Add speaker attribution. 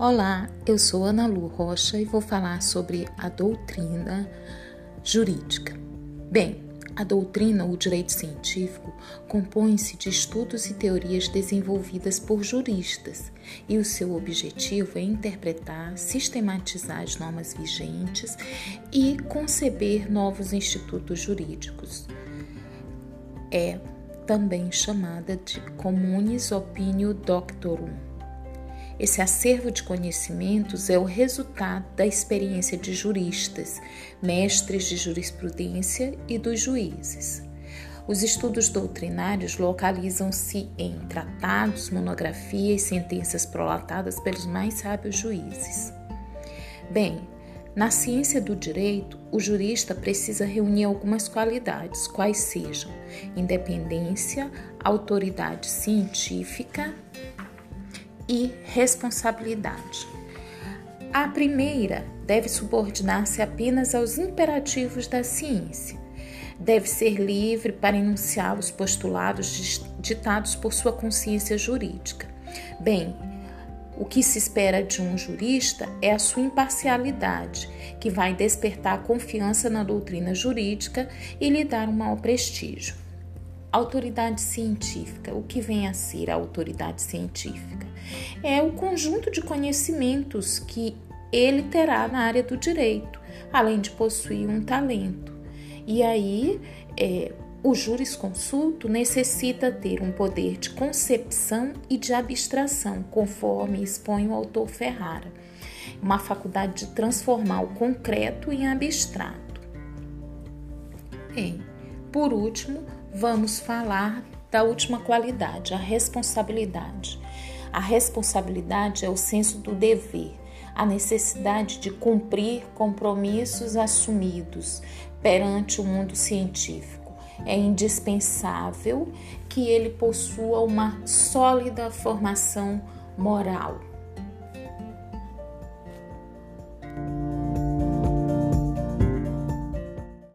Speaker 1: Olá, eu sou Ana Lu Rocha e vou falar sobre a doutrina jurídica. Bem, a doutrina ou direito científico compõe-se de estudos e teorias desenvolvidas por juristas, e o seu objetivo é interpretar, sistematizar as normas vigentes e conceber novos institutos jurídicos. É também chamada de Communis Opinio Doctorum. Esse acervo de conhecimentos é o resultado da experiência de juristas, mestres de jurisprudência e dos juízes. Os estudos doutrinários localizam-se em tratados, monografias e sentenças prolatadas pelos mais sábios juízes. Bem, na ciência do direito, o jurista precisa reunir algumas qualidades, quais sejam independência, autoridade científica e responsabilidade. A primeira deve subordinar-se apenas aos imperativos da ciência. Deve ser livre para enunciar os postulados ditados por sua consciência jurídica. Bem, o que se espera de um jurista é a sua imparcialidade, que vai despertar confiança na doutrina jurídica e lhe dar um maior prestígio. Autoridade científica. O que vem a ser a autoridade científica? É o conjunto de conhecimentos que ele terá na área do direito, além de possuir um talento. E aí, é, o jurisconsulto necessita ter um poder de concepção e de abstração, conforme expõe o autor Ferrara, uma faculdade de transformar o concreto em abstrato. Bem, por último, vamos falar da última qualidade, a responsabilidade. A responsabilidade é o senso do dever, a necessidade de cumprir compromissos assumidos perante o mundo científico. É indispensável que ele possua uma sólida formação moral.